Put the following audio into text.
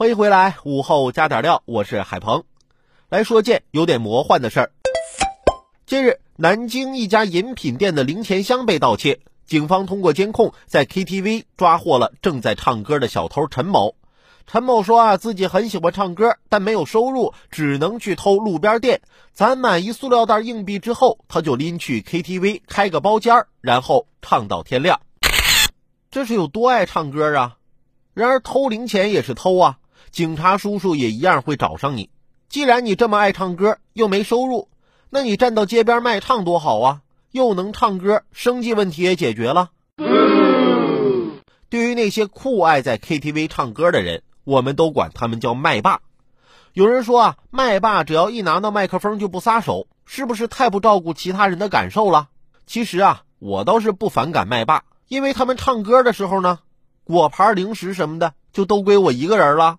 欢迎回来，午后加点料，我是海鹏，来说件有点魔幻的事儿。近日，南京一家饮品店的零钱箱被盗窃，警方通过监控在 KTV 抓获了正在唱歌的小偷陈某。陈某说啊，自己很喜欢唱歌，但没有收入，只能去偷路边店。攒满一塑料袋硬币之后，他就拎去 KTV 开个包间然后唱到天亮。这是有多爱唱歌啊！然而偷零钱也是偷啊！警察叔叔也一样会找上你。既然你这么爱唱歌，又没收入，那你站到街边卖唱多好啊！又能唱歌，生计问题也解决了。对于那些酷爱在 KTV 唱歌的人，我们都管他们叫麦霸。有人说啊，麦霸只要一拿到麦克风就不撒手，是不是太不照顾其他人的感受了？其实啊，我倒是不反感麦霸，因为他们唱歌的时候呢，果盘、零食什么的就都归我一个人了。